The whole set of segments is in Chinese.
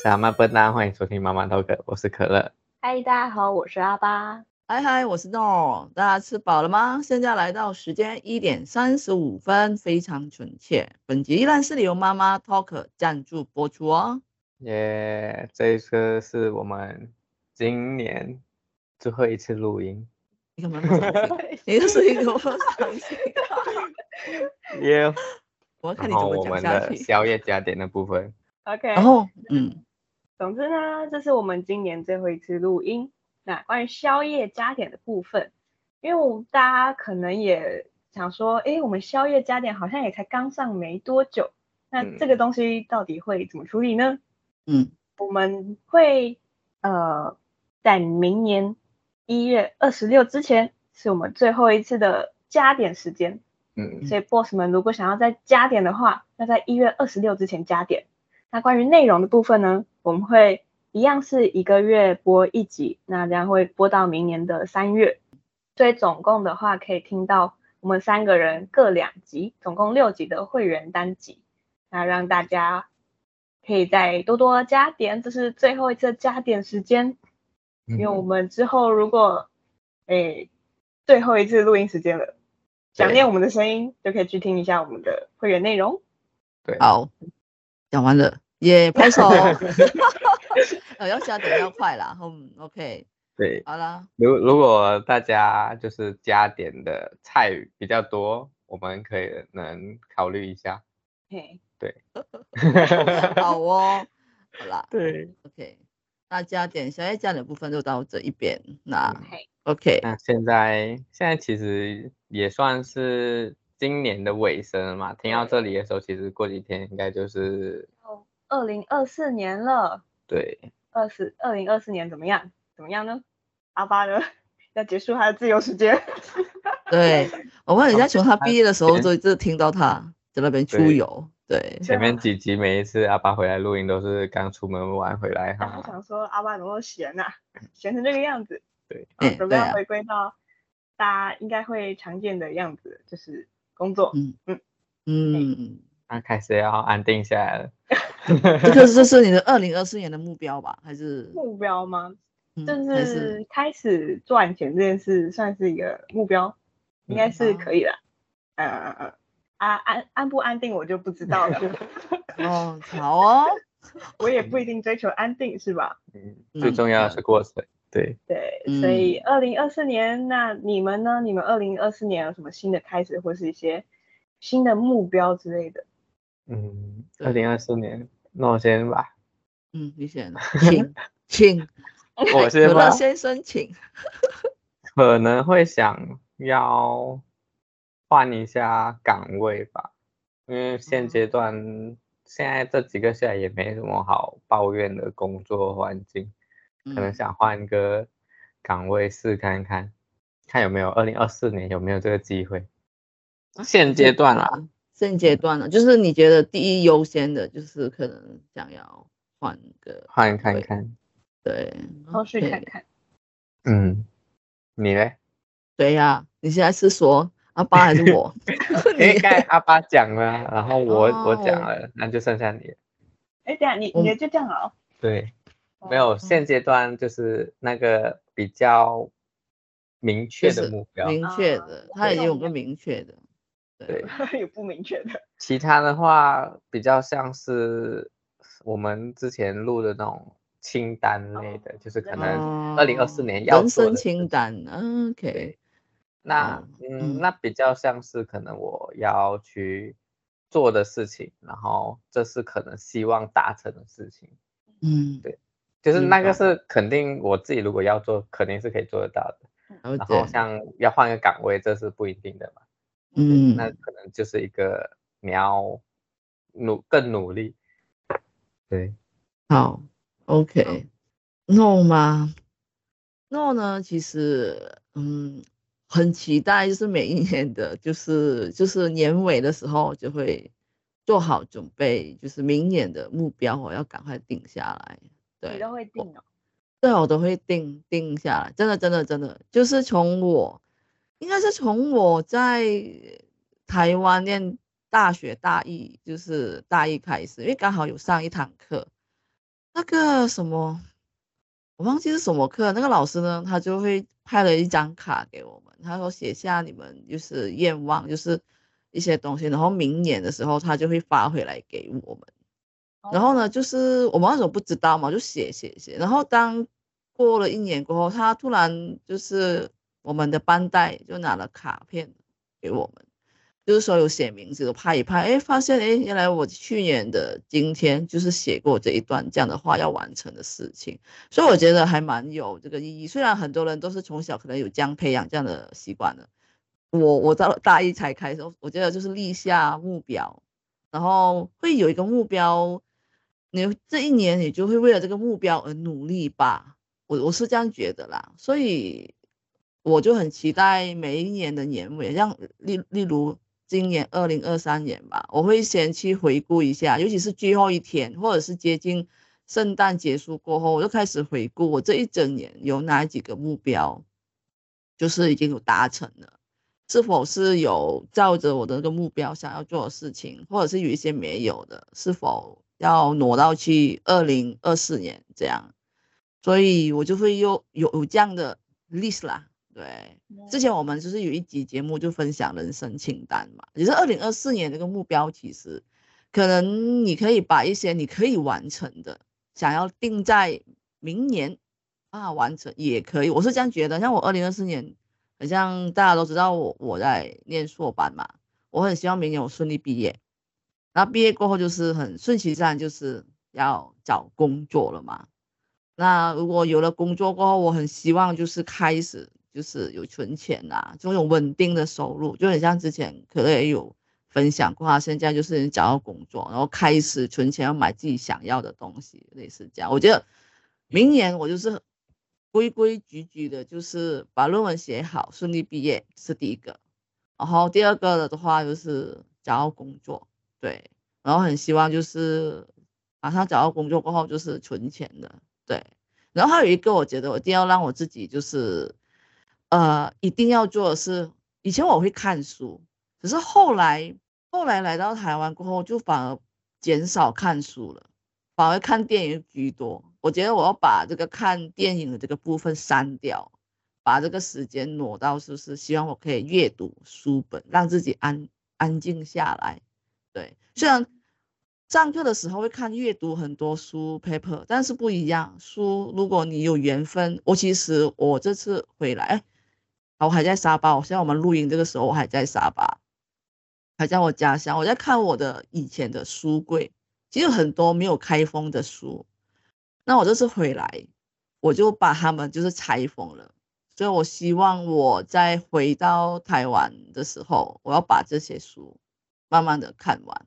小妈笨蛋，欢迎收听妈妈 talk，我是可乐。嗨，大家好，我是阿巴。嗨嗨，我是诺。大家吃饱了吗？现在来到时间一点三十五分，非常准确。本集依然是由妈妈 talk 赞助播出哦。耶，这一次是我们今年最后一次录音。你干嘛不相信？你的声音怎么不相信？耶，我要看你怎么讲下去。宵夜加点的部分。OK。然后，嗯。总之呢，这是我们今年最后一次录音。那关于宵夜加点的部分，因为我们大家可能也想说，哎，我们宵夜加点好像也才刚上没多久，那这个东西到底会怎么处理呢？嗯，我们会呃，在明年一月二十六之前，是我们最后一次的加点时间。嗯，所以 boss 们如果想要再加点的话，要在一月二十六之前加点。那关于内容的部分呢，我们会一样是一个月播一集，那这样会播到明年的三月，所以总共的话可以听到我们三个人各两集，总共六集的会员单集，那让大家可以再多多加点，这是最后一次加点时间，因为我们之后如果诶最后一次录音时间了，想念我们的声音，就可以去听一下我们的会员内容。对，好。讲完了，耶、yeah，拍手。呃，要加点要快啦，嗯，OK。对，好了。如如果大家就是加点的菜比较多，我们可以能考虑一下。嘿，对。好哦，好啦。对，OK。那加点宵夜加点部分就到这一边。那，OK。那现在现在其实也算是。今年的尾声了嘛，听到这里的时候，其实过几天应该就是哦，二零二四年了。对，二四二零二四年怎么样？怎么样呢？阿巴呢？要结束他的自由时间。对，我们人家从他毕业的时候就一直听到他在那边出游。对，对前面几集每一次阿巴回来录音都是刚出门玩回来哈。我想说阿巴怎么闲呐、啊？闲成这个样子。对，准备要回归到大家应该会常见的样子，就是。工作，嗯嗯嗯，那开始要安定下来了。这个这是你的二零二四年的目标吧？还是目标吗？就是开始赚钱这件事算是一个目标，应该是可以的。嗯嗯嗯，安安安不安定我就不知道了。哦，好哦，我也不一定追求安定，是吧？嗯，最重要的是过程。对对，所以二零二四年，那你们呢？你们二零二四年有什么新的开始，或是一些新的目标之类的？嗯，二零二四年，那我先吧。嗯，你先，请，请，我先吧。先生，请。可能会想要换一下岗位吧，因为现阶段、嗯、现在这几个月也没什么好抱怨的工作环境。可能想换一个岗位试看看，看有没有二零二四年有没有这个机会。现阶段啊，现阶段呢，就是你觉得第一优先的就是可能想要换个换看看，对，后续看看。嗯，你呢？对呀、啊，你现在是说阿巴还是我？应该阿巴讲了，然后我、哦、我讲了，那就剩下你。哎，等下你你就这样了、哦。对。没有，现阶段就是那个比较明确的目标，明确的，他已经有个明确的，对，有不明确的。其他的话比较像是我们之前录的那种清单类的，就是可能二零二四年要做的人生清单。OK，那嗯，那比较像是可能我要去做的事情，然后这是可能希望达成的事情。嗯，对。就是那个是肯定我自己如果要做，肯定是可以做得到的。然后像要换个岗位，这是不一定的嘛。嗯，那可能就是一个你要努更努力。对，好，OK。诺吗？诺呢？其实嗯，很期待，就是每一年的，就是就是年尾的时候就会做好准备，就是明年的目标我要赶快定下来。对，你都会定哦？对，我都会定定下来，真的，真的，真的，就是从我，应该是从我在台湾念大学大一，就是大一开始，因为刚好有上一堂课，那个什么，我忘记是什么课，那个老师呢，他就会派了一张卡给我们，他说写下你们就是愿望，就是一些东西，然后明年的时候他就会发回来给我们。然后呢，就是我们那时候不知道嘛，就写写写。然后当过了一年过后，他突然就是我们的班代就拿了卡片给我们，就是说有写名字，的拍一拍，哎，发现哎，原来我去年的今天就是写过这一段这样的话要完成的事情。所以我觉得还蛮有这个意义。虽然很多人都是从小可能有这样培养这样的习惯的，我我到大一才开始，我觉得就是立下目标，然后会有一个目标。你这一年，你就会为了这个目标而努力吧，我我是这样觉得啦，所以我就很期待每一年的年尾，像例例如今年二零二三年吧，我会先去回顾一下，尤其是最后一天，或者是接近圣诞结束过后，我就开始回顾我这一整年有哪几个目标，就是已经有达成了，是否是有照着我的那个目标想要做的事情，或者是有一些没有的，是否？要挪到去二零二四年这样，所以我就会又有有这样的 list 啦。对，之前我们就是有一集节目就分享人生清单嘛，也是二零二四年这个目标，其实可能你可以把一些你可以完成的，想要定在明年啊完成也可以。我是这样觉得，像我二零二四年，好像大家都知道我我在念硕班嘛，我很希望明年我顺利毕业。那毕业过后就是很顺其自然，就是要找工作了嘛。那如果有了工作过后，我很希望就是开始就是有存钱啊，这种稳定的收入，就很像之前可乐也有分享过，他现在就是你找到工作，然后开始存钱要买自己想要的东西，类似这样。我觉得明年我就是规规矩矩的，就是把论文写好，顺利毕业是第一个。然后第二个的话就是找到工作。对，然后很希望就是马上找到工作过后就是存钱的，对。然后还有一个，我觉得我一定要让我自己就是，呃，一定要做的是，以前我会看书，可是后来后来来到台湾过后，就反而减少看书了，反而看电影居多。我觉得我要把这个看电影的这个部分删掉，把这个时间挪到，是不是？希望我可以阅读书本，让自己安安静下来。对，虽然上课的时候会看阅读很多书 paper，但是不一样。书如果你有缘分，我其实我这次回来，哎，我还在沙巴。我现在我们录音这个时候，我还在沙巴，还在我家乡。我在看我的以前的书柜，其实很多没有开封的书。那我这次回来，我就把它们就是拆封了。所以我希望我再回到台湾的时候，我要把这些书。慢慢的看完，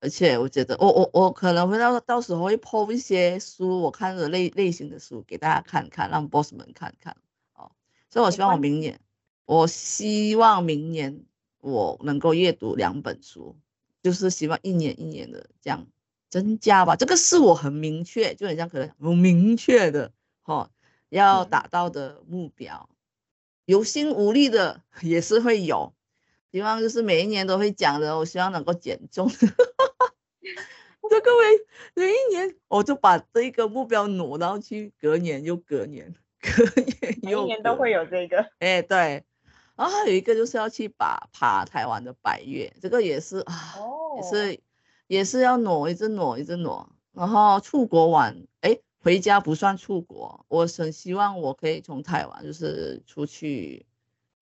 而且我觉得我我我可能会到到时候会 po 一些书，我看的类类型的书给大家看看，让 boss 们看看哦。所以我希望我明年，我希望明年我能够阅读两本书，就是希望一年一年的这样增加吧。这个是我很明确，就很像可能很明确的哦要达到的目标，有心无力的也是会有。希望就是每一年都会讲的，我希望能够减重。这各位，每一年我就把这一个目标挪到去隔年又隔年，隔年又隔年，每一年都会有这个。哎，对。然后还有一个就是要去把爬台湾的百岳，这个也是啊，哦、也是也是要挪，一直挪，一直挪。然后出国玩，哎，回家不算出国，我很希望我可以从台湾就是出去。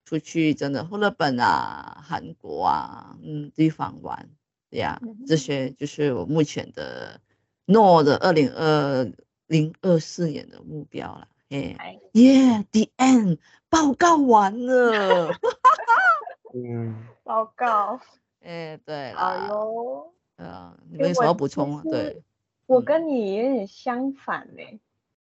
出去真的，日本啊、韩国啊，嗯，地方玩，对呀，这些就是我目前的诺的二零二零二四年的目标了。哎，耶，the end，报告完了，嗯，报告，哎，对，哎呦，啊，你们有什么补充啊？对，我跟你有点相反嘞，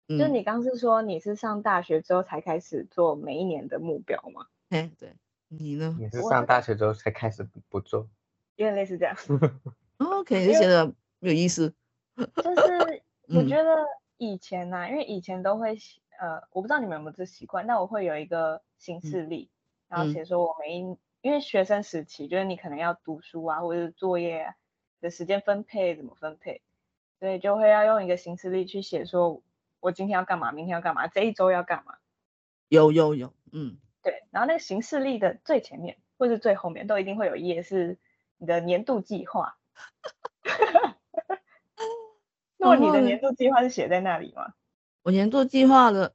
就你刚是说你是上大学之后才开始做每一年的目标吗？哎，对，你呢？你是上大学之后才开始不做，有点类似这样。OK，就觉得没有意思。就是我觉得以前呢、啊，因为以前都会，呃，我不知道你们有没有这习惯，那我会有一个行事历，然后写说我每一，因为学生时期，就是你可能要读书啊，或者是作业的时间分配怎么分配，所以就会要用一个行事历去写，说我今天要干嘛，明天要干嘛，这一周要干嘛。有有有，嗯，对。然后那个行事历的最前面或是最后面都一定会有一页是你的年度计划。那你的年度计划是写在那里吗？我年度计划的，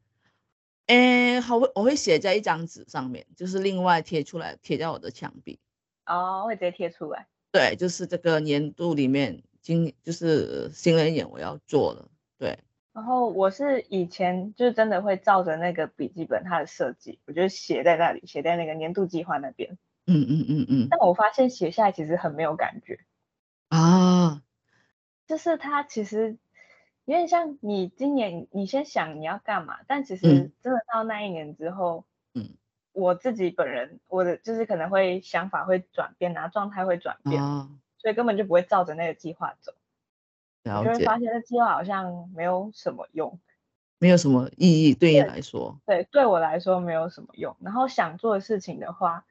哎，好，我会写在一张纸上面，就是另外贴出来，贴在我的墙壁。哦，会直接贴出来。对，就是这个年度里面，今就是新的一年我要做的。对。然后我是以前就是真的会照着那个笔记本它的设计，我就写在那里，写在那个年度计划那边。嗯嗯嗯嗯。但我发现写下来其实很没有感觉。啊。就是它其实。有点像你今年你先想你要干嘛，但其实真的到那一年之后，嗯，我自己本人我的就是可能会想法会转变啊，状态会转变，哦，所以根本就不会照着那个计划走，了解。就会发现这计划好像没有什么用，没有什么意义对你来说，对，对我来说没有什么用。然后想做的事情的话，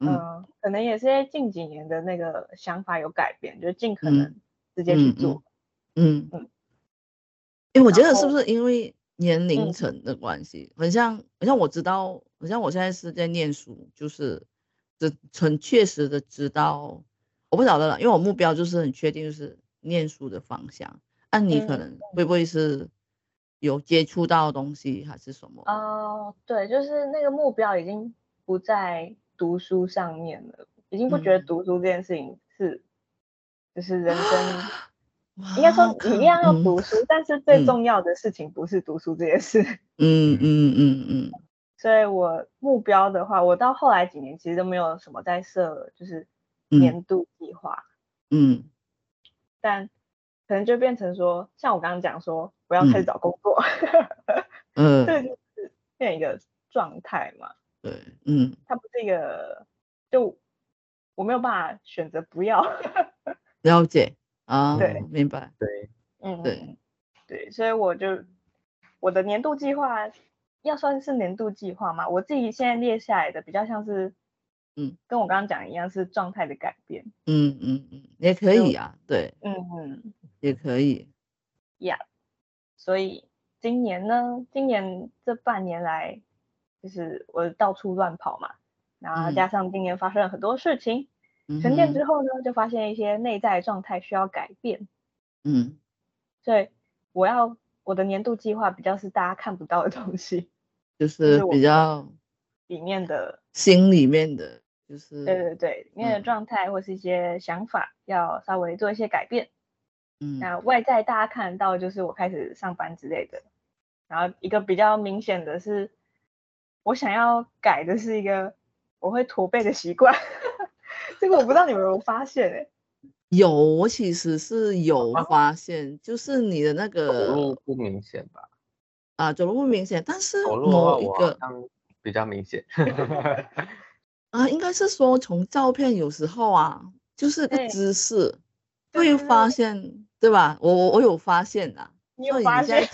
嗯，呃、可能也是近几年的那个想法有改变，就尽可能直接去做，嗯嗯。嗯嗯因为我觉得是不是因为年龄层的关系，很像，很像我知道，很像我现在是在念书，就是这很确实的知道，我不晓得了，因为我目标就是很确定，就是念书的方向。那你可能会不会是有接触到东西还是什么？哦，对，就是那个目标已经不在读书上面了，已经不觉得读书这件事情是，就是人生。应该说你一样要读书，嗯，但是最重要的事情不是读书这件事。嗯嗯嗯嗯。所以我目标的话，我到后来几年其实都没有什么在设，就是年度计划。嗯。但可能就变成说，像我刚刚讲说，我要开始找工作。嗯。这就是变一个状态嘛。对。嗯。它不是一个，就我没有办法选择不要。了解。啊，对，明白，对，嗯，对，对，所以我就我的年度计划要算是年度计划嘛，我自己现在列下来的比较像是，嗯，跟我刚刚讲一样是状态的改变，嗯嗯嗯，也可以啊，对，嗯嗯，也可以，呀，所以今年呢，今年这半年来，就是我到处乱跑嘛，然后加上今年发生了很多事情。嗯沉淀之后呢，就发现一些内在状态需要改变。嗯，所以我要我的年度计划比较是大家看不到的东西，就是比较里面的心里面的，就是对对对，里面的状态或是一些想法要稍微做一些改变。嗯，那外在大家看得到就是我开始上班之类的，然后一个比较明显的是，我想要改的是一个我会驼背的习惯。这个我不知道你们有没有发现哎、欸，有，我其实是有发现，啊、就是你的那个走路不明显吧？啊，走路不明显，但是某一个比较明显。啊，应该是说从照片有时候啊，就是个姿势会发现，对，对吧？我我我有发现啊，你有发现？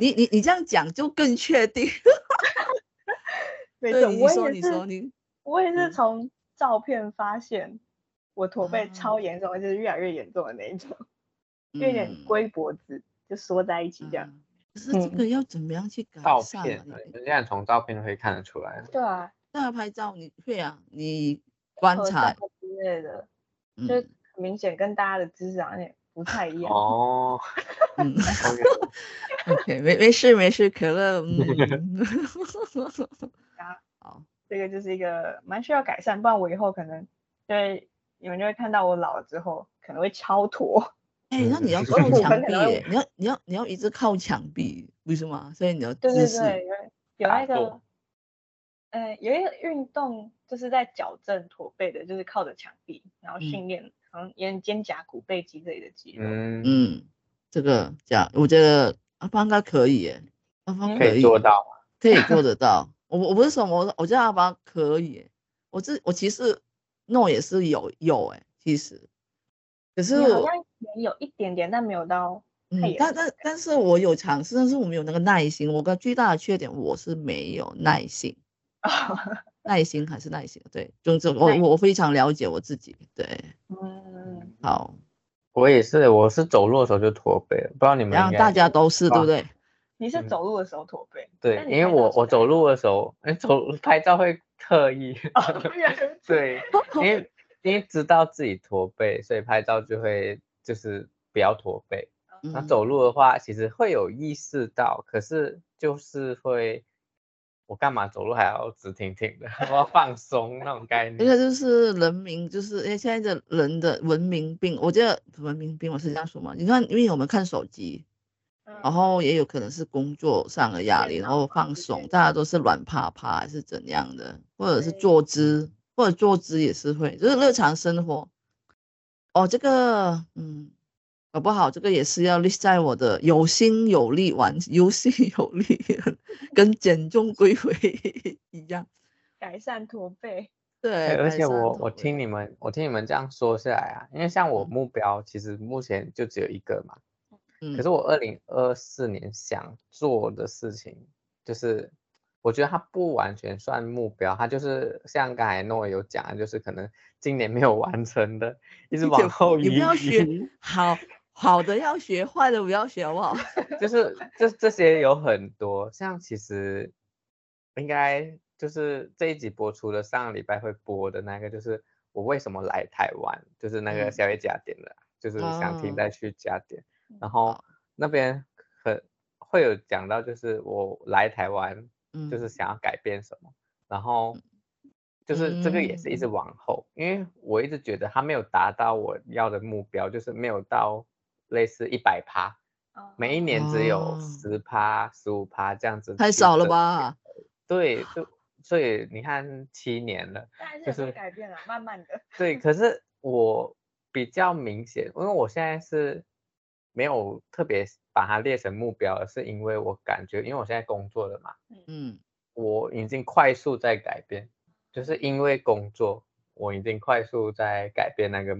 你你你这样讲就更确定。没错，你说你说你，我也是从。照片发现我驼背超严重，而且是越来越严重的那一种，嗯、有点龟脖子就缩在一起这样。嗯、可是这个要怎么样去改善？照片，现在从照片可以看得出来。对啊，那拍照你会啊，你观察之类的，就明显跟大家的姿势好像不太一样。哦，嗯，OK，没没事没事，可乐。这个就是一个蛮需要改善，不然我以后可能就会你们就会看到我老了之后可能会超驼。哎、欸，那你要靠墙壁，你要你要你要一直靠墙壁，为什么？所以你要对对对，有那个，呃，有一个运动就是在矫正驼背的，就是靠着墙壁，然后训练好像沿肩胛骨背肌这里的肌肉。嗯嗯，这个讲，我觉得阿芳应该可以耶，阿芳可以做到，可以做得到。我我不是说我我觉得阿芳可以，我这我其实弄也是有有哎，其实，可是我好像也有一点点，但没有到嗯，但但但是我有尝试，但是我没有那个耐心。我个最大的缺点我是没有耐心，耐心还是耐心，对，总之 我我我非常了解我自己，对，嗯，好，我也是，我是走路的时候就驼背了，不知道你们。然后大家都是，对不对？你是走路的时候驼背。对，因为我我走路的时候，哎，走拍照会特意。对，因为 因为知道自己驼背，所以拍照就会就是不要驼背。那走路的话，其实会有意识到，可是就是会。我干嘛走路还要直挺挺的？我要放松那种概念。这个就是人民，就是因为现在的人的文明病。我觉得文明病，我是这样说嘛。你看，因为我们看手机，然后也有可能是工作上的压力，然后放松，大家都是软趴趴还是怎样的，或者是坐姿，或者坐姿也是会，就是日常生活。哦，这个，嗯。搞不好这个也是要立在我的有心有力玩，有心有力，跟 减重归回一样，改善驼背。对，而且我我听你们我听你们这样说下来啊，因为像我目标其实目前就只有一个嘛，嗯，可是我二零二四年想做的事情，就是我觉得它不完全算目标，它就是像刚才诺有讲，就是可能今年没有完成的，一直往后移。你不要学好。好的要学，坏的不要学，好不好？就是这这些有很多，像其实应该就是这一集播出的上个礼拜会播的那个，就是我为什么来台湾，就是那个小野加点的，嗯、就是想听再去加点，嗯、然后那边很会有讲到，就是我来台湾，就是想要改变什么，嗯、然后就是这个也是一直往后，嗯、因为我一直觉得他没有达到我要的目标，就是没有到。类似一百趴，每一年只有十趴、十五趴这样子，太少了吧？对，就所以你看七年了，就是改变了，慢慢的。对，可是我比较明显，因为我现在是没有特别把它列成目标，是因为我感觉，因为我现在工作了嘛，嗯，我已经快速在改变，就是因为工作，我已经快速在改变那个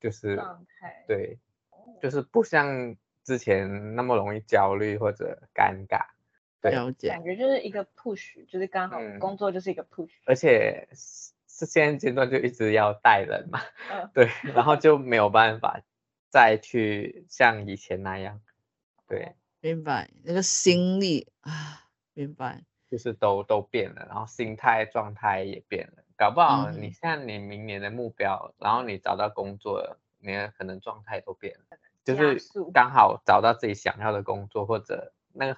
就是状态，对。就是不像之前那么容易焦虑或者尴尬，对，了解。感觉就是一个 push，就是刚好工作就是一个 push，嗯，而且是现阶段就一直要带人嘛，嗯、对，然后就没有办法再去像以前那样，对，明白那个心力啊，明白，就是都都变了，然后心态状态也变了，搞不好你像你明年的目标，嗯、然后你找到工作了，你可能状态都变了。就是刚好找到自己想要的工作，或者那个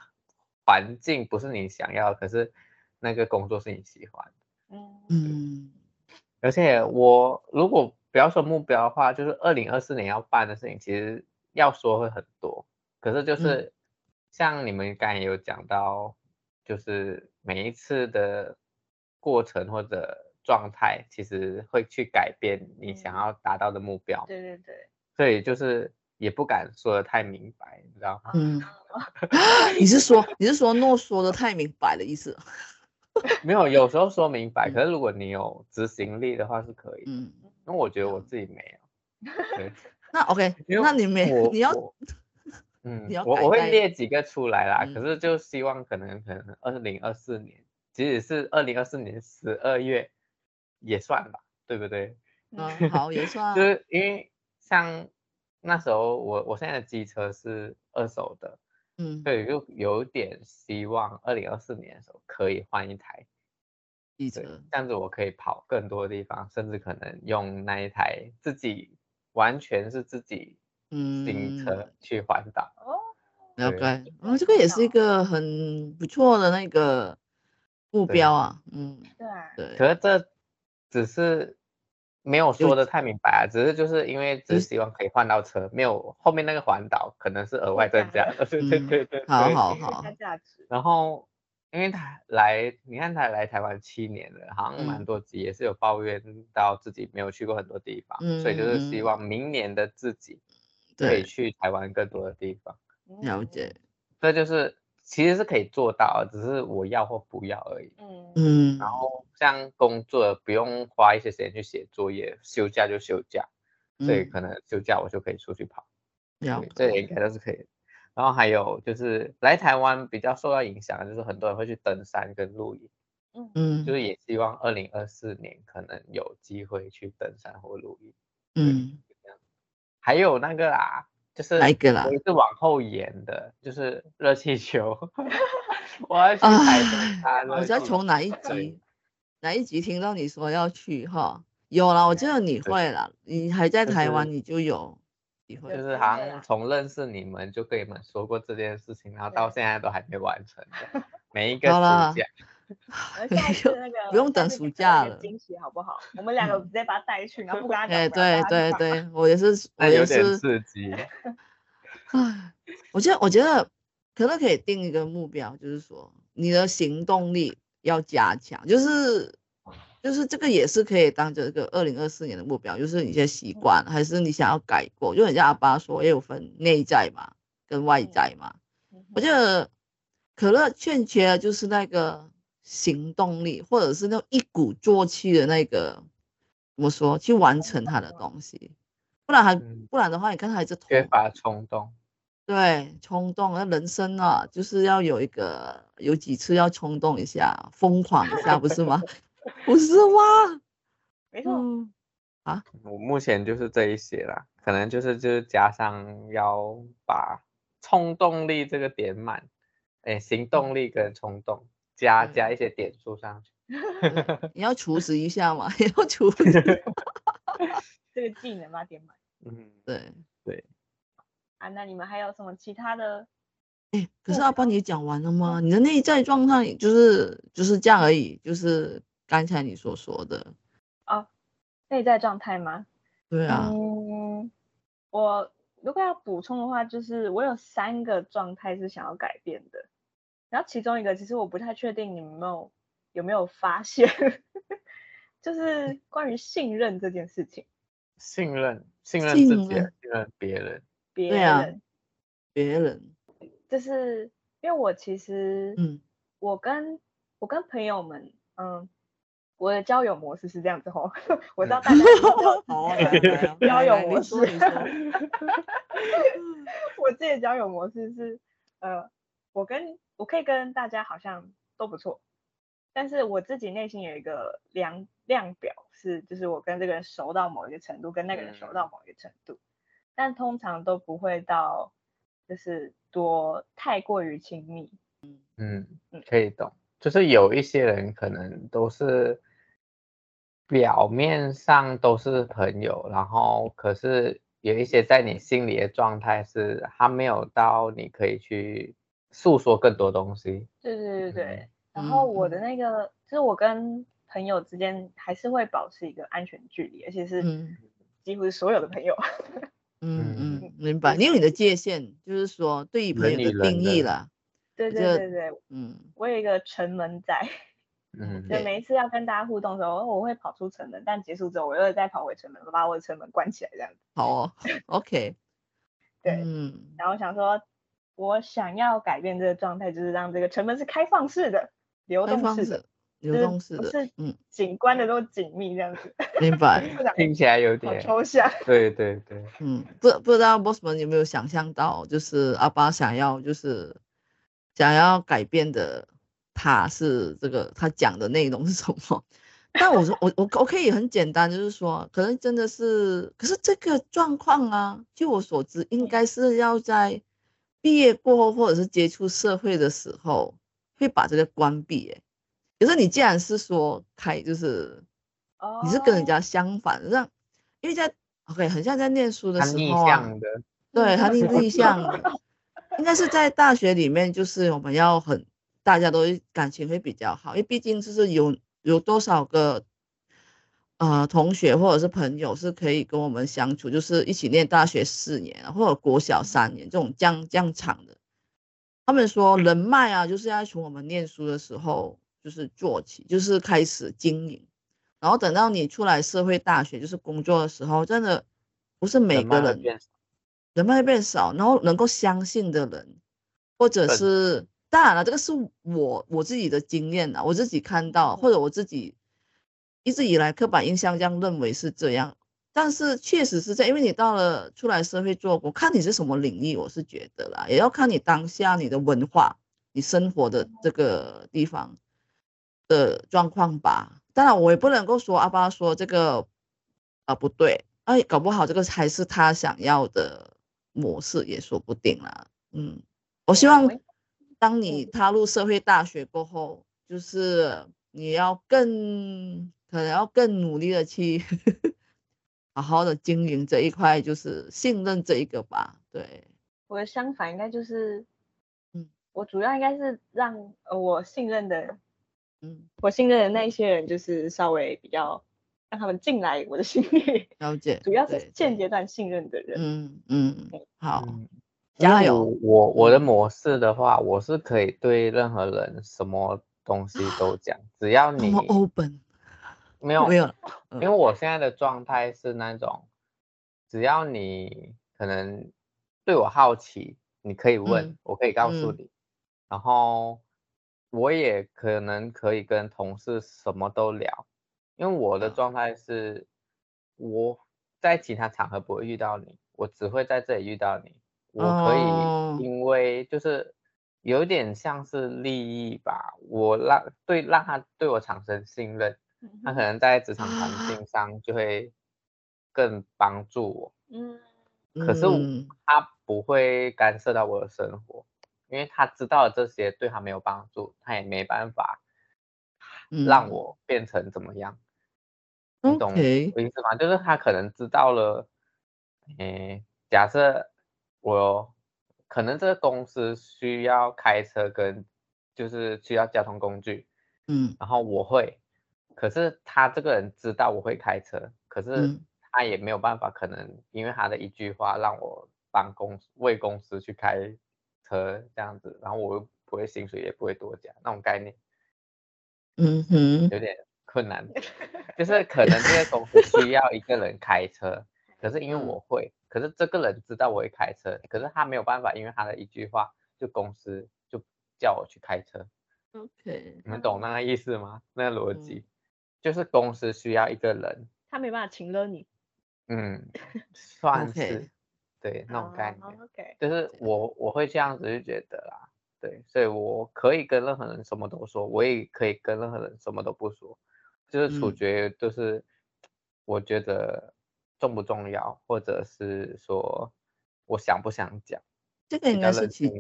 环境不是你想要，可是那个工作是你喜欢的。嗯，而且我如果不要说目标的话，就是二零二四年要办的事情，其实要说会很多。可是就是像你们刚才也有讲到，就是每一次的过程或者状态，其实会去改变你想要达到的目标。对对对。所以就是。也不敢说的太明白，你知道吗？嗯，你是说你是说诺说的太明白的意思？没有，有时候说明白，可是如果你有执行力的话是可以。嗯，那我觉得我自己没有。对，那 OK，那你没你要，嗯，我我会列几个出来啦。可是就希望可能可能二零二四年，即使是二零二四年十二月也算吧，对不对？嗯，好，也 算。就是因为像。那时候我我现在的机车是二手的，嗯，对，就有点希望二零二四年的时候可以换一台机车，这样子我可以跑更多的地方，甚至可能用那一台自己完全是自己新车去环岛。哦，了解，嗯，这个也是一个很不错的那个目标啊，嗯，对，对，可是这只是。没有说的太明白啊，只是就是因为只是希望可以换到车，没有后面那个环岛可能是额外增加的，对对对对，好好好。然后因为他来，你看他来台湾七年了，好像蛮多集也是有抱怨到自己没有去过很多地方，所以就是希望明年的自己可以去台湾更多的地方。了解，这就是。其实是可以做到，只是我要或不要而已。嗯嗯。然后像工作不用花一些时间去写作业，休假就休假，所以可能休假我就可以出去跑。嗯、这应该都是可以。然后还有就是来台湾比较受到影响，就是很多人会去登山跟露营。嗯嗯。就是也希望二零二四年可能有机会去登山或露营。嗯。还有那个啊，就是哪一个啦？我是往后延的，就是热气球。我要去台东。我知道从哪一集哪一集听到你说要去哈？有了，我记得你会了，你还在台湾，你就有机会。就是好像从认识你们就跟你们说过这件事情，然后到现在都还没完成的。每一个暑假。不用等暑假了。惊喜好不好？我们两个直接把他带去，然后不跟他讲。哎，对对对，我也是，我也是刺激。哎，我觉得，我觉得可能可以定一个目标，就是说你的行动力要加强，就是就是这个也是可以当这个二零二四年的目标，就是你一些习惯，还是你想要改过，就很像阿爸说，也有分内在嘛，跟外在嘛。我觉得可乐欠缺的就是那个。行动力，或者是那种一鼓作气的那个，怎么说？去完成他的东西，不然还、嗯、不然的话，你看他还是缺乏冲动。对，冲动，那人生啊，就是要有一个，有几次要冲动一下，疯狂一下，不是吗？不是吗？没错、嗯。啊，我目前就是这一些啦，可能就是就是加上要把冲动力这个点满，哎，行动力跟冲动。加加一些点数上去，你要储值一下嘛？你 要储值，这个技能嘛，点满。嗯，对对。啊，那你们还有什么其他的？哎、欸，可是阿邦你讲完了吗？你的内在状态就是就是这样而已，就是刚才你所说的。哦，内在状态吗？对啊。嗯，我如果要补充的话，就是我有三个状态是想要改变的。然后其中一个，其实我不太确定你们有没有有没有发现，就是关于信任这件事情。信任，信任自己，信任别人。别人，别人。就是因为我其实，嗯，我跟我跟朋友们，嗯，我的交友模式是这样子哦。我知道大家的 交友模式，我自己的交友模式是，呃，我跟。我可以跟大家好像都不错，但是我自己内心有一个量量表，是就是我跟这个人熟到某一个程度，跟那个人熟到某一个程度，嗯、但通常都不会到就是多太过于亲密。嗯嗯，可以懂，就是有一些人可能都是表面上都是朋友，然后可是有一些在你心里的状态是他没有到你可以去。诉说更多东西，对对对对。然后我的那个，嗯、就是我跟朋友之间还是会保持一个安全距离，而且是几乎是所有的朋友。嗯嗯，明白。你有你的界限，就是说对于朋友的定义了。对对对对，嗯，我有一个城门在。嗯。就每一次要跟大家互动的时候，我会跑出城门，但结束之后我又再跑回城门，把我的城门关起来，这样子。好哦，OK。对，嗯。然后我想说。我想要改变这个状态，就是让这个城门是开放式的、流动式的、流动式的，是嗯，景观的都紧密这样子。明白。听起来有点抽象。对对对，嗯，不不知道 Bossman 有没有想象到，就是阿巴想要就是想要改变的，他是这个他讲的内容是什么？但我说我我我可以很简单，就是说，可能真的是，可是这个状况啊，据我所知，应该是要在。毕业过后，或者是接触社会的时候，会把这个关闭。哎，可是你既然是说开，就是，你是跟人家相反，让，因为在 OK，很像在念书的时候啊，对，他逆 逆向的，应该是在大学里面，就是我们要很，大家都感情会比较好，因为毕竟就是有有多少个。呃，同学或者是朋友是可以跟我们相处，就是一起念大学四年，或者国小三年这种这样这样长的。他们说人脉啊，就是要从我们念书的时候就是做起，就是开始经营，然后等到你出来社会大学就是工作的时候，真的不是每个人人脉变少，然后能够相信的人，或者是当然了，这个是我我自己的经验啊，我自己看到或者我自己。一直以来刻板印象这样认为是这样，但是确实是这样，因为你到了出来社会做过，看你是什么领域，我是觉得啦，也要看你当下你的文化，你生活的这个地方的状况吧。当然，我也不能够说阿爸说这个啊不对，哎，搞不好这个才是他想要的模式也说不定啦。嗯，我希望当你踏入社会大学过后，就是你要更可能要更努力的去 好好的经营这一块，就是信任这一个吧。对，我的相反应该就是，嗯，我主要应该是让我信任的。嗯，我信任的那一些人就是稍微比较让他们进来我的 心里，了解，主要是现阶段信任的人。嗯嗯，好，加油。我我的模式的话，我是可以对任何人什么东西都讲，只要你 open。没有没有，因为我现在的状态是那种，只要你可能对我好奇，你可以问，我可以告诉你，然后。我也可能可以跟同事什么都聊，因为我的状态是，我在其他场合不会遇到你，我只会在这里遇到你。我可以，因为就是有点像是利益吧，我让对让他对我产生信任，他可能在职场环境。上就会更帮助我。嗯，可是他不会干涉到我的生活。因为他知道这些对他没有帮助，他也没办法让我变成怎么样，嗯、你懂我意思吗？就是他可能知道了，诶，假设我可能这个公司需要开车跟就是需要交通工具，嗯，然后我会，可是他这个人知道我会开车，可是他也没有办法，可能因为他的一句话让我帮公司为公司去开。车这样子，然后我又不会薪水也不会多加那种概念，嗯哼，有点困难，就是可能这个公司需要一个人开车，可是因为我会，可是这个人知道我会开车，可是他没有办法，因为他的一句话，就公司就叫我去开车。OK，你们懂那个意思吗？那个逻辑，就是公司需要一个人，他没办法请了你。嗯，算是。对，那种概念，oh, okay. 就是我我会这样子就觉得啦，对，所以我可以跟任何人什么都说，我也可以跟任何人什么都不说，就是处决，就是我觉得重不重要，或者是说我想不想讲，这个应该是其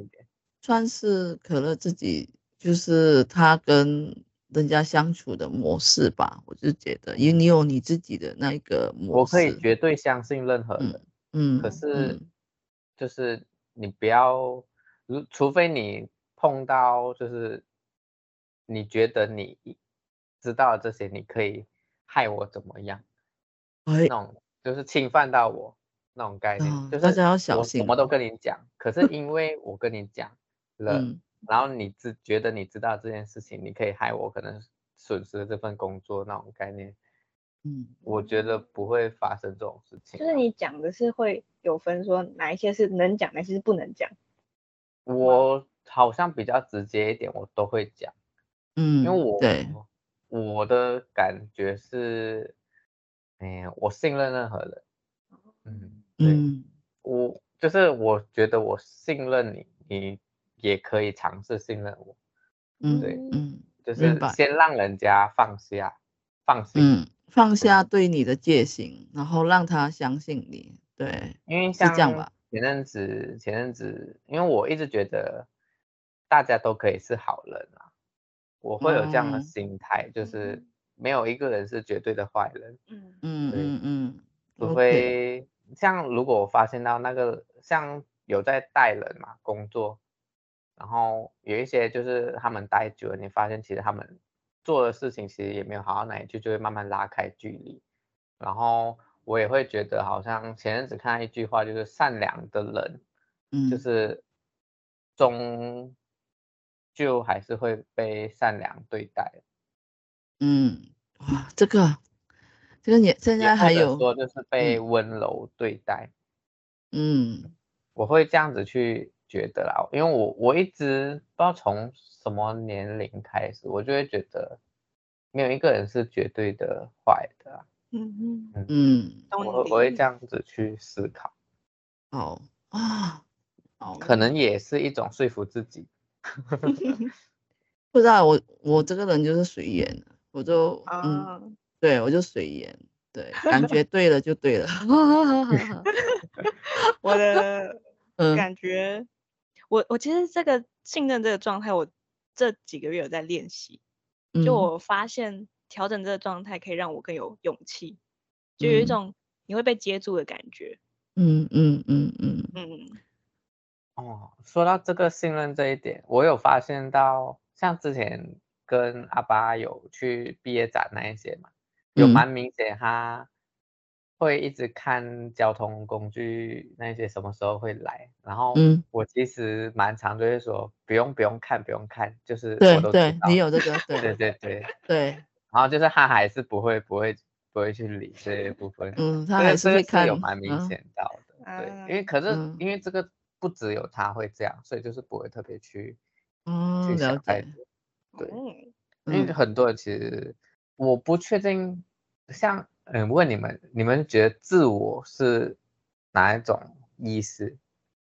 算是可乐自己就是他跟人家相处的模式吧，我就觉得，因为你有你自己的那个模式，我可以绝对相信任何人。嗯嗯，可是，就是你不要，如除非你碰到，就是你觉得你知道这些，你可以害我怎么样？那种就是侵犯到我那种概念，就是我什么都跟你讲，可是 因为我跟你讲了，然后你自觉得你知道这件事情，你可以害我，可能损失了这份工作那种概念。嗯，我觉得不会发生这种事情。就是你讲的是会有分，说哪一些是能讲，哪些是不能讲。我好像比较直接一点，我都会讲。嗯，因为我对我的感觉是，哎，我信任任何人。嗯，对，我就是我觉得我信任你，你也可以尝试信任我。嗯，对，嗯，就是先让人家放下，放心。嗯放下对你的戒心，然后让他相信你。对，因为像前阵子，前阵子，因为我一直觉得大家都可以是好人啊，我会有这样的心态，嗯、就是没有一个人是绝对的坏人。嗯嗯嗯嗯，除非像如果我发现到那个像有在带人嘛工作，然后有一些就是他们待久了，你发现其实他们。做的事情其实也没有好到哪里去，就会慢慢拉开距离。然后我也会觉得，好像前阵子看到一句话，就是善良的人，嗯，就是终究还是会被善良对待。嗯，哇，这个这个你现在还有说，就是被温柔对待。嗯，我会这样子去觉得啦，因为我我一直不知道从。什么年龄开始，我就会觉得没有一个人是绝对的坏的，啊。嗯嗯嗯，我我会这样子去思考。哦啊，可能也是一种说服自己。不知道我我这个人就是随缘，我就嗯，对我就随缘。对，感觉对了就对了。我的 感觉，嗯、我我其实这个信任这个状态，我这几个月有在练习。就我发现调整这个状态可以让我更有勇气，就有一种你会被接住的感觉。嗯嗯嗯嗯嗯。哦，说到这个信任这一点，我有发现到，像之前跟阿巴有去毕业展那一些嘛。有蛮明显，他会一直看交通工具那些什么时候会来，然后我其实蛮常就是说不用不用看不用看，就是我都知道。对对，你有这个，对对对对对。然后就是他还是不会不会不会去理这些部分，嗯，他还是会看。有蛮明显到的，对，因为可是因为这个不只有他会这样，所以就是不会特别去去想太多，对，因为很多人其实。我不确定，像嗯，问你们，你们觉得自我是哪一种意思？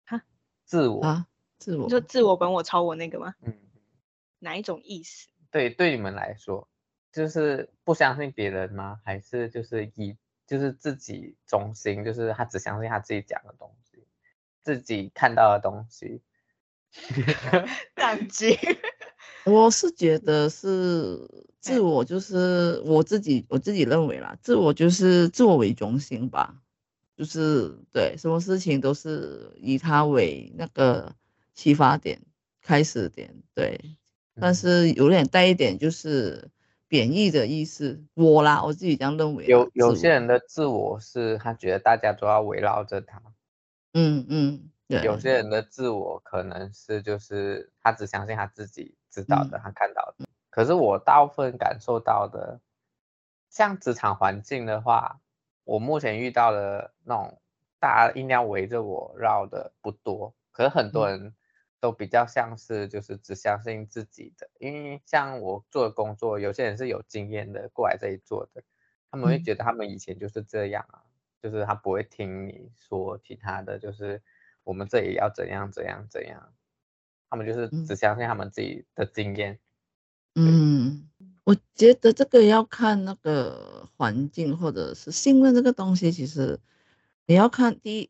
哈，自我啊，自我，就自我本我超我那个吗？嗯，哪一种意思？对，对你们来说，就是不相信别人吗？还是就是以就是自己中心，就是他只相信他自己讲的东西，自己看到的东西？当机。我是觉得是自我，就是我自己，我自己认为啦，自我就是自我为中心吧，就是对，什么事情都是以他为那个启发点、开始点，对，但是有点带一点就是贬义的意思，我啦，我自己这样认为。有有些人的自我是他觉得大家都要围绕着他，嗯嗯，对，有些人的自我可能是就是他只相信他自己。知道的，他看到的。可是我大部分感受到的，像职场环境的话，我目前遇到的那种大家一定要围着我绕的不多。可是很多人都比较像是就是只相信自己的，因为像我做的工作，有些人是有经验的过来这里做的，他们会觉得他们以前就是这样啊，就是他不会听你说其他的，就是我们这里要怎样怎样怎样。他们就是只相信他们自己的经验。嗯，我觉得这个要看那个环境，或者是信任这个东西。其实你要看第一，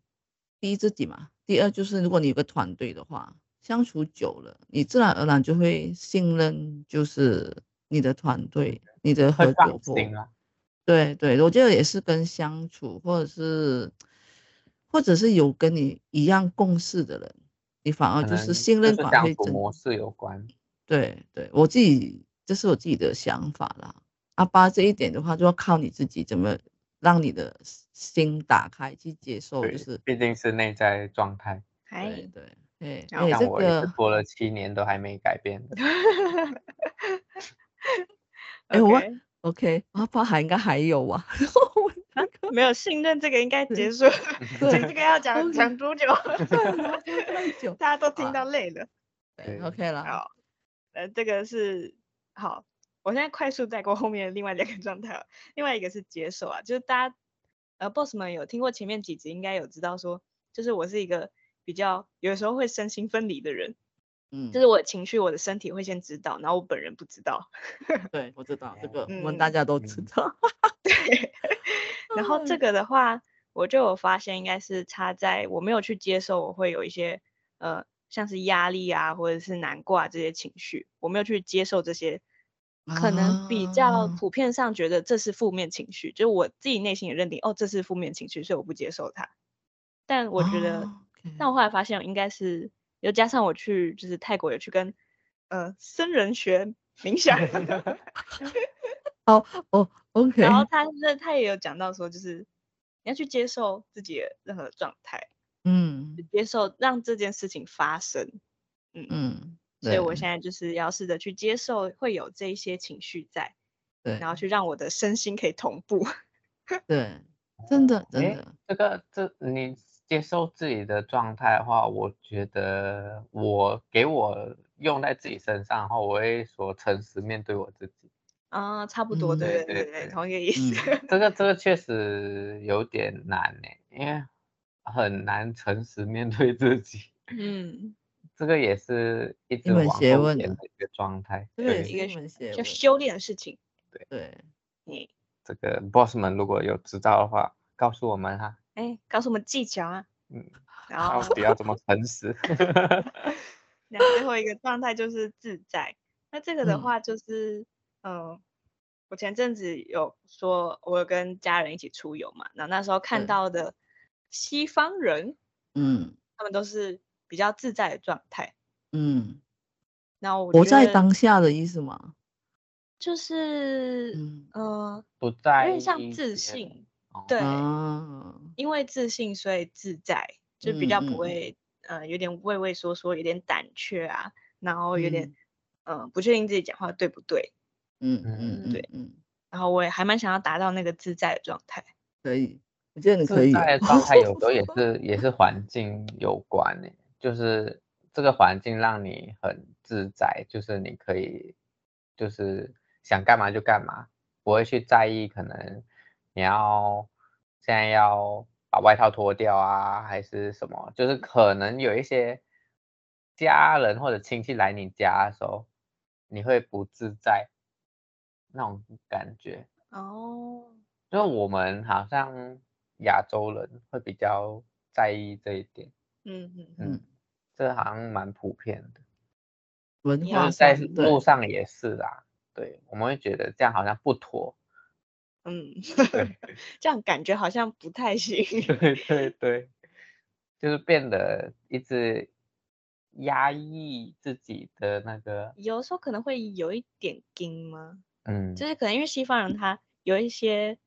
第一自己嘛。第二就是如果你有个团队的话，相处久了，你自然而然就会信任，就是你的团队，你的合作伙伴。对对，我觉得也是跟相处，或者是，或者是有跟你一样共事的人。你反而就是信任感会增，模式有关。对对，我自己这是我自己的想法啦。阿巴这一点的话，就要靠你自己怎么让你的心打开去接受，就是毕竟是内在状态。对对对，像我也是拖了七年都还没改变的。哎，我 OK，阿巴还应该还有啊。没有信任，这个应该结束。对，这个要讲讲多久？太久，大家都听到累了。对，OK 了。好，呃，这个是好。我现在快速带过后面另外两个状态。另外一个是接受啊，就是大家呃，boss 们有听过前面几集，应该有知道说，就是我是一个比较有的时候会身心分离的人。嗯，就是我的情绪，我的身体会先知道，然后我本人不知道。对，我知道这个，我们大家都知道。对。然后这个的话，我就有发现，应该是差在我没有去接受，我会有一些呃，像是压力啊，或者是难过啊这些情绪，我没有去接受这些，可能比较普遍上觉得这是负面情绪，就是我自己内心也认定，哦，这是负面情绪，所以我不接受它。但我觉得，但我后来发现，应该是又加上我去就是泰国有去跟呃僧人学冥想。哦哦，OK。然后他那他也有讲到说，就是你要去接受自己的任何状态，嗯，接受让这件事情发生，嗯嗯。所以我现在就是要试着去接受会有这一些情绪在，对，然后去让我的身心可以同步。对，真的真的，这个这你接受自己的状态的话，我觉得我给我用在自己身上，然后我会说诚实面对我自己。啊，差不多，对对对对，同一个意思。这个这个确实有点难呢，因为很难诚实面对自己。嗯，这个也是一直往后延的一个状态，对，一个叫修炼的事情。对对，你这个 boss 们如果有知道的话，告诉我们哈。哎，告诉我们技巧啊。嗯，然后到底要怎么诚实？那最后一个状态就是自在。那这个的话就是，嗯、呃，我前阵子有说，我有跟家人一起出游嘛，那那时候看到的西方人，嗯，他们都是比较自在的状态，嗯。那我活在当下的意思吗？就是，嗯。呃，不在，有点像自信，对，啊、因为自信所以自在，就比较不会，嗯、呃，有点畏畏缩缩，有点胆怯啊，然后有点，嗯、呃，不确定自己讲话对不对，嗯嗯对，嗯，然后我也还蛮想要达到那个自在的状态，可以，我觉得你可以，自在的状态有时候也是也是环境有关诶，就是这个环境让你很自在，就是你可以，就是。想干嘛就干嘛，不会去在意可能你要现在要把外套脱掉啊，还是什么，就是可能有一些家人或者亲戚来你家的时候，你会不自在那种感觉哦。因为我们好像亚洲人会比较在意这一点，嗯嗯嗯，这好像蛮普遍的，文化在路上也是啦。对，我们会觉得这样好像不妥，嗯，这样感觉好像不太行。对对对，就是变得一直压抑自己的那个，有时候可能会有一点惊吗？嗯，就是可能因为西方人他有一些，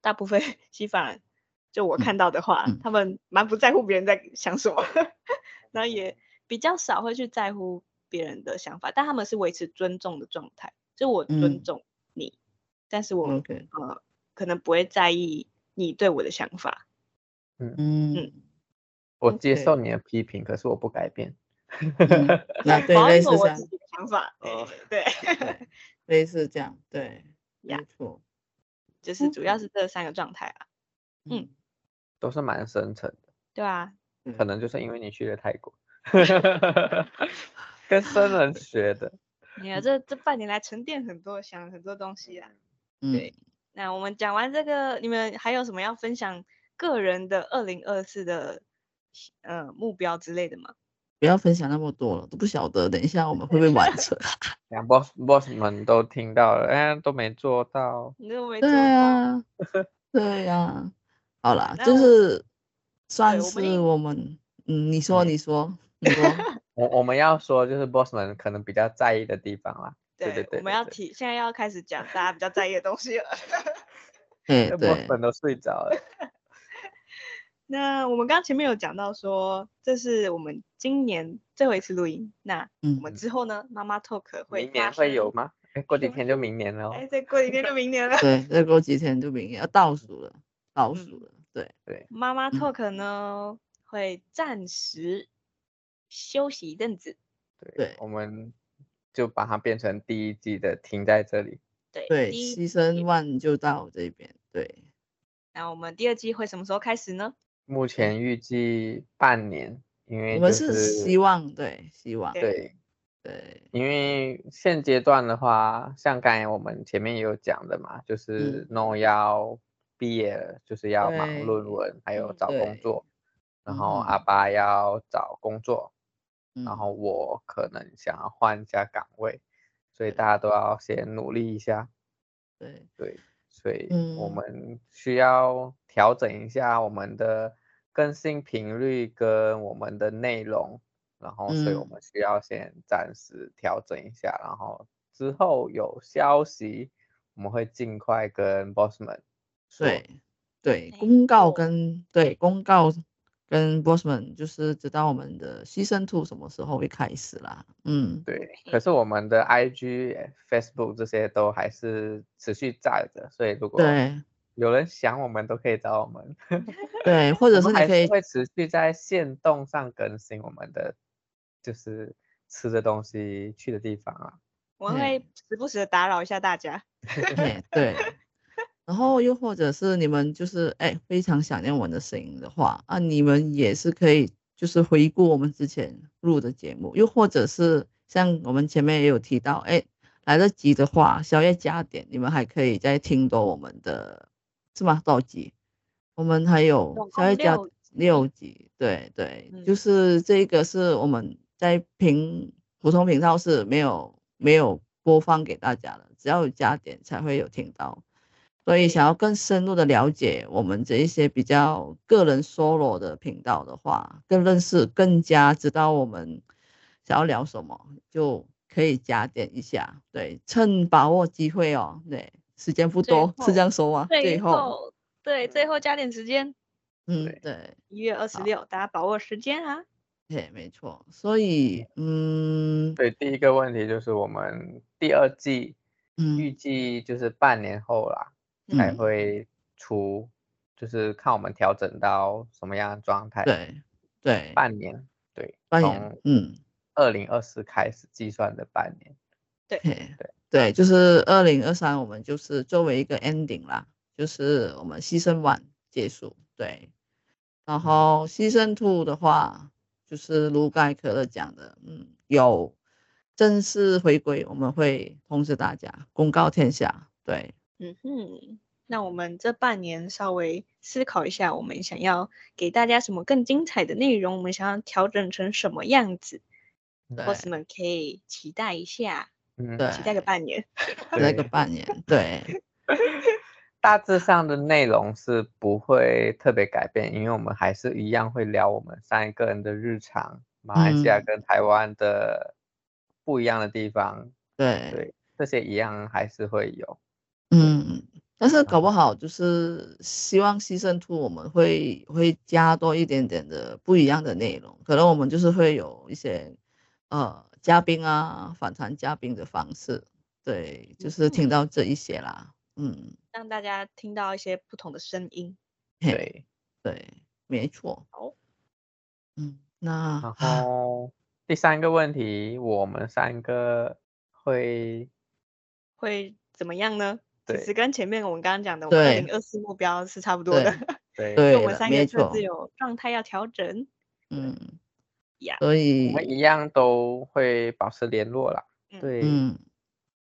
大部分西方人，就我看到的话，嗯、他们蛮不在乎别人在想什么，然后也比较少会去在乎别人的想法，但他们是维持尊重的状态。就我尊重你，嗯、但是我.呃可能不会在意你对我的想法。嗯嗯嗯，我接受你的批评.可是我不改变。那 对，类似这样。想法哦，对，类似这样，对，呀没错，就是主要是这三个状态啊。嗯，嗯都是蛮深沉的。对啊，可能就是因为你去了泰国，跟僧人学的。你看，这这半年来沉淀很多，想很多东西啊。嗯、对，那我们讲完这个，你们还有什么要分享个人的二零二四的呃目标之类的吗？不要分享那么多了，都不晓得，等一下我们会不会完成？两 boss boss 们都听到了，哎，都没做到。你都没做到。对啊，对呀、啊。好啦，就是算是我们，嗯，你说，你说，你说。我我们要说就是 boss 们可能比较在意的地方啦，对对对，我们要提，现在要开始讲大家比较在意的东西了。嗯，对，boss 们都睡着了。那我们刚刚前面有讲到说，这是我们今年最后一次录音。那我们之后呢？妈妈 talk 会明年会有吗？哎，过几天就明年了。哎，再过几天就明年了。对，再过几天就明年，要倒数了，倒数了。对对，妈妈 talk 呢会暂时。休息一阵子，对，对我们就把它变成第一季的停在这里。对对，Season One 就到这边。对，那我们第二季会什么时候开始呢？目前预计半年，因为、就是、我们是希望，对，希望，对对，对因为现阶段的话，像刚才我们前面也有讲的嘛，就是 No 要毕业了，就是要忙论文，还有找工作，然后阿爸要找工作。然后我可能想要换一下岗位，所以大家都要先努力一下。对对，所以我们需要调整一下我们的更新频率跟我们的内容，然后所以我们需要先暂时调整一下，然后之后有消息我们会尽快跟 boss 们说。对对，公告跟对公告。跟 boss 们就是知道我们的 season two 什么时候会开始啦，嗯，对。可是我们的 IG、Facebook 这些都还是持续在的，所以如果有人想我们，都可以找我们。对，或者是你可以会持续在线动上更新我们的，就是吃的东西、去的地方啊。我会时不时的打扰一下大家。对。然后又或者是你们就是哎非常想念我们的声音的话啊，你们也是可以就是回顾我们之前录的节目，又或者是像我们前面也有提到哎，来得及的话，宵夜加点，你们还可以再听多我们的，是吗？多少集？我们还有宵夜加六集，对对，嗯、就是这个是我们在平普通频道是没有没有播放给大家的，只要有加点才会有听到。所以想要更深入的了解我们这一些比较个人 solo 的频道的话，更认识、更加知道我们想要聊什么，就可以加点一下。对，趁把握机会哦。对，时间不多，是这样说吗？最后，对，最后加点时间。嗯，对，一月二十六，大家把握时间啊。对，没错。所以，嗯，对，第一个问题就是我们第二季，嗯，预计就是半年后啦。才会出，嗯、就是看我们调整到什么样的状态。对对，半年，对，半年，嗯，二零二四开始计算的半年。对对对，就是二零二三，我们就是作为一个 ending 啦，就是我们 season one 结束。对，然后 season two 的话，就是如盖可乐讲的，嗯，有正式回归，我们会通知大家，公告天下。对。嗯哼，那我们这半年稍微思考一下，我们想要给大家什么更精彩的内容？我们想要调整成什么样子？Boss 们可以期待一下，嗯，对，期待个半年，期待个半年，对。大致上的内容是不会特别改变，因为我们还是一样会聊我们三个人的日常，马来西亚跟台湾的不一样的地方，对。对，这些一样还是会有。嗯，但是搞不好就是希望 season two 我们会会加多一点点的不一样的内容，可能我们就是会有一些呃嘉宾啊访谈嘉宾的方式，对，就是听。到这一些啦，嗯，让大家听到一些不同的声音，对对，没错，好，嗯，那然后第三个问题，我们三个会会怎么样呢？其实跟前面我们刚刚讲的，我们二零二四目标是差不多的。对，对我们三个各自有状态要调整。嗯，呀，所以我们一样都会保持联络啦。对，嗯，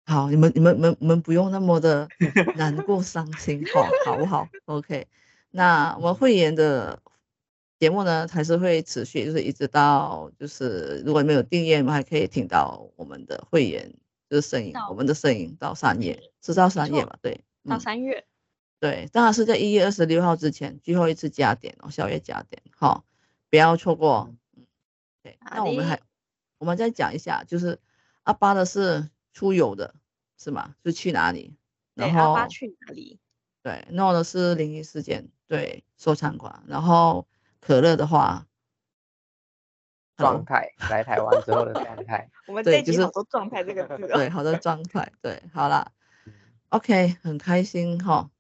好，你们你们你们你们不用那么的 难过伤心，好，好不好？OK，那我们会员的节目呢，还是会持续，就是一直到就是如果没有订阅，我们还可以听到我们的会员。就是声音，我们的声音到三月，是到三月嘛？对，到三月，对，当然是在一月二十六号之前，最后一次加点哦，宵夜加点，好，不要错过。嗯，对，那我们还，我们再讲一下，就是阿巴的是出游的，是吗？是去哪里？然后阿巴去哪里？对，诺的是灵异事件，对，收藏馆，然后可乐的话。状态来台湾之后的状态，我们这集好多状态这个字，对，好多状态，对，好了，OK，很开心哈，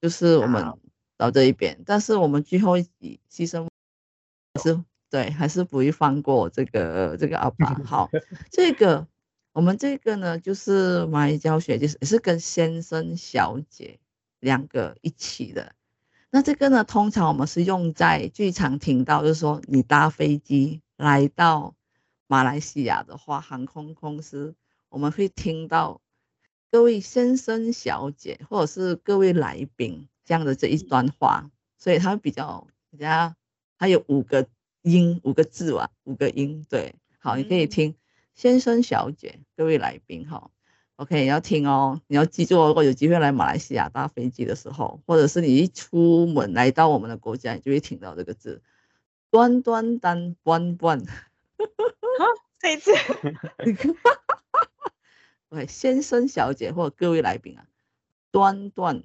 就是我们到这一边，但是我们最后一集牺牲是对，还是不会放过这个这个阿爸，好，这个我们这个呢，就是马来教学，就是也是跟先生小姐两个一起的，那这个呢，通常我们是用在最常听到，就是说你搭飞机。来到马来西亚的话，航空公司我们会听到各位先生、小姐，或者是各位来宾这样的这一段话，所以它比较比较，它有五个音，五个字哇，五个音，对，好，你可以听先生、小姐，各位来宾，哈，OK，你要听哦，你要记住哦，如果有机会来马来西亚搭飞机的时候，或者是你一出门来到我们的国家，你就会听到这个字。端端单关关，好，这一次，对，先生、小姐或者各位来宾啊，端端，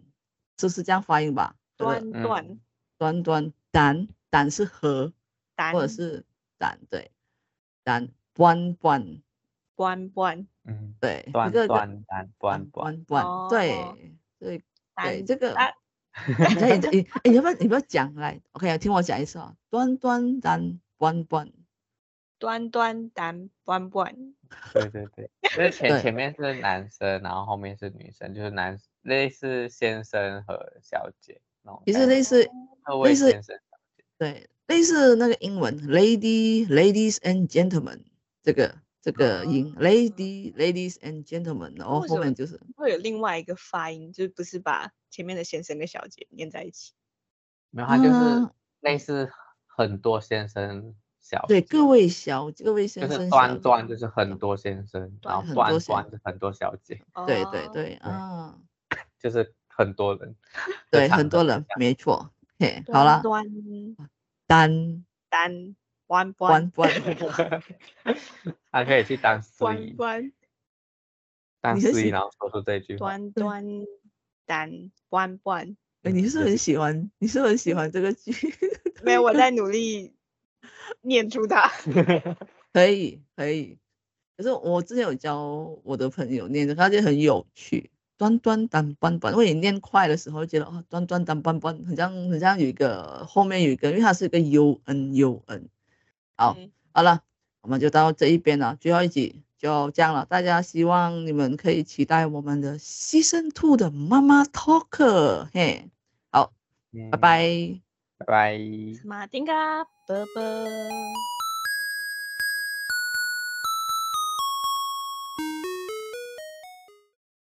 就是这样发音吧？端端，端端单单是和，单或者是单对，单关关关关，嗯，对，端端单关关关，对对对，这个。你你你，你要不要你不要讲来？OK，听我讲一次啊。端端单关关，端端单关关。对对对，就是前前面是男生，然后后面是女生，就是男类似先生和小姐那种。其实类似类似先生小姐，对，类似那个英文 lady ladies and gentlemen 这个这个音，lady ladies and gentlemen，然后后面就是会有另外一个发音，就是不是把前面的先生跟小姐连在一起。没有，它就是类似很多先生小姐。对，各位小各位先生，就是端端就是很多先生，然后端端是很多小姐。对对对，啊，就是很多人，对很多人，没错。嘿，好了，端单单弯弯弯，还可以去当司仪，当司仪，然后说出这句话。端端单弯弯。哎，你是很喜欢，你是很喜欢这个剧？没有，我在努力念出它。可以，可以。可是我之前有教我的朋友念的，他就很有趣。端端当班班，因为你念快的时候，觉得哦，端端当班班，很像很像有一个后面有一个，因为它是一个 u n u n。好，嗯、好了，我们就到这一边了，最后一集。就这样了，大家希望你们可以期待我们的 Season Two 的妈妈 Talk，嘿，好，嗯、拜拜，拜拜，马丁嘎，拜拜。